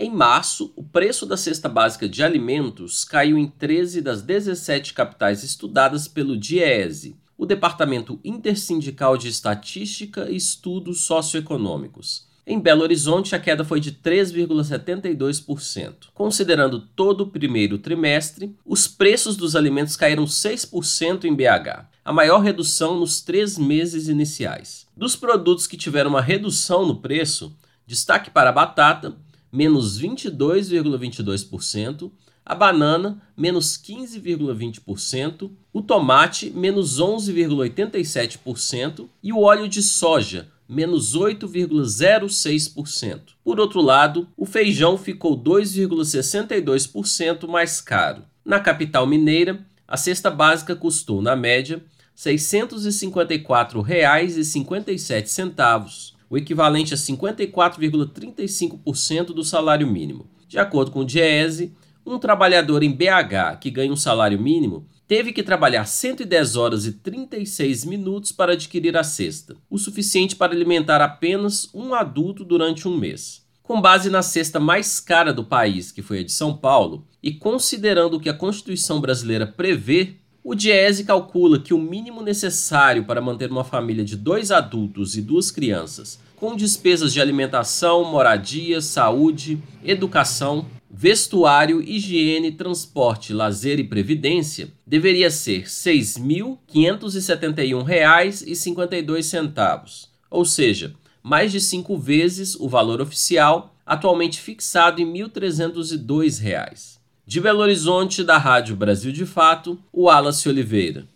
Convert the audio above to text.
Em março, o preço da cesta básica de alimentos caiu em 13 das 17 capitais estudadas pelo DIEESE, o Departamento Intersindical de Estatística e Estudos Socioeconômicos. Em Belo Horizonte, a queda foi de 3,72%. Considerando todo o primeiro trimestre, os preços dos alimentos caíram 6% em BH, a maior redução nos três meses iniciais. Dos produtos que tiveram uma redução no preço, destaque para a batata, menos 22,22%, a banana, menos 15,20%, o tomate, menos 11,87% e o óleo de soja, menos 8,06%. Por outro lado, o feijão ficou 2,62% mais caro. Na capital mineira, a cesta básica custou, na média, R$ 654,57 o equivalente a 54,35% do salário mínimo. De acordo com o Diese, um trabalhador em BH que ganha um salário mínimo teve que trabalhar 110 horas e 36 minutos para adquirir a cesta, o suficiente para alimentar apenas um adulto durante um mês. Com base na cesta mais cara do país, que foi a de São Paulo, e considerando o que a Constituição brasileira prevê, o Diese calcula que o mínimo necessário para manter uma família de dois adultos e duas crianças, com despesas de alimentação, moradia, saúde, educação, vestuário, higiene, transporte, lazer e previdência, deveria ser R$ 6.571,52, ou seja, mais de cinco vezes o valor oficial, atualmente fixado em R$ 1.302. De Belo Horizonte, da Rádio Brasil de Fato, o Wallace Oliveira.